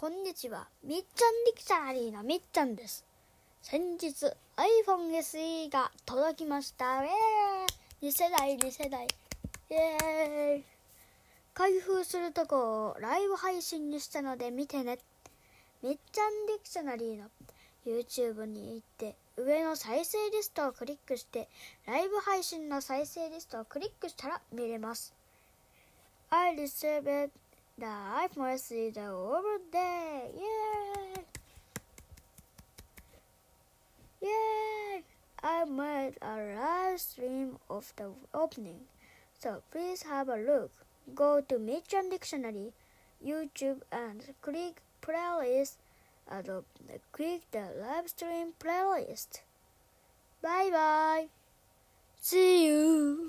こんにちは。みっちゃんディクショナリーのみっちゃんです。先日 iPhone SE が届きました。イェーイ !2 世代、2世代。イェーイ開封するとこをライブ配信にしたので見てね。みっちゃんディクショナリーの YouTube に行って上の再生リストをクリックしてライブ配信の再生リストをクリックしたら見れます。I received the iPhone SE the other day. Yay! Yay! I made a live stream of the opening. So please have a look. Go to Mission Dictionary, YouTube, and click playlist. Uh, and click the live stream playlist. Bye bye. See you.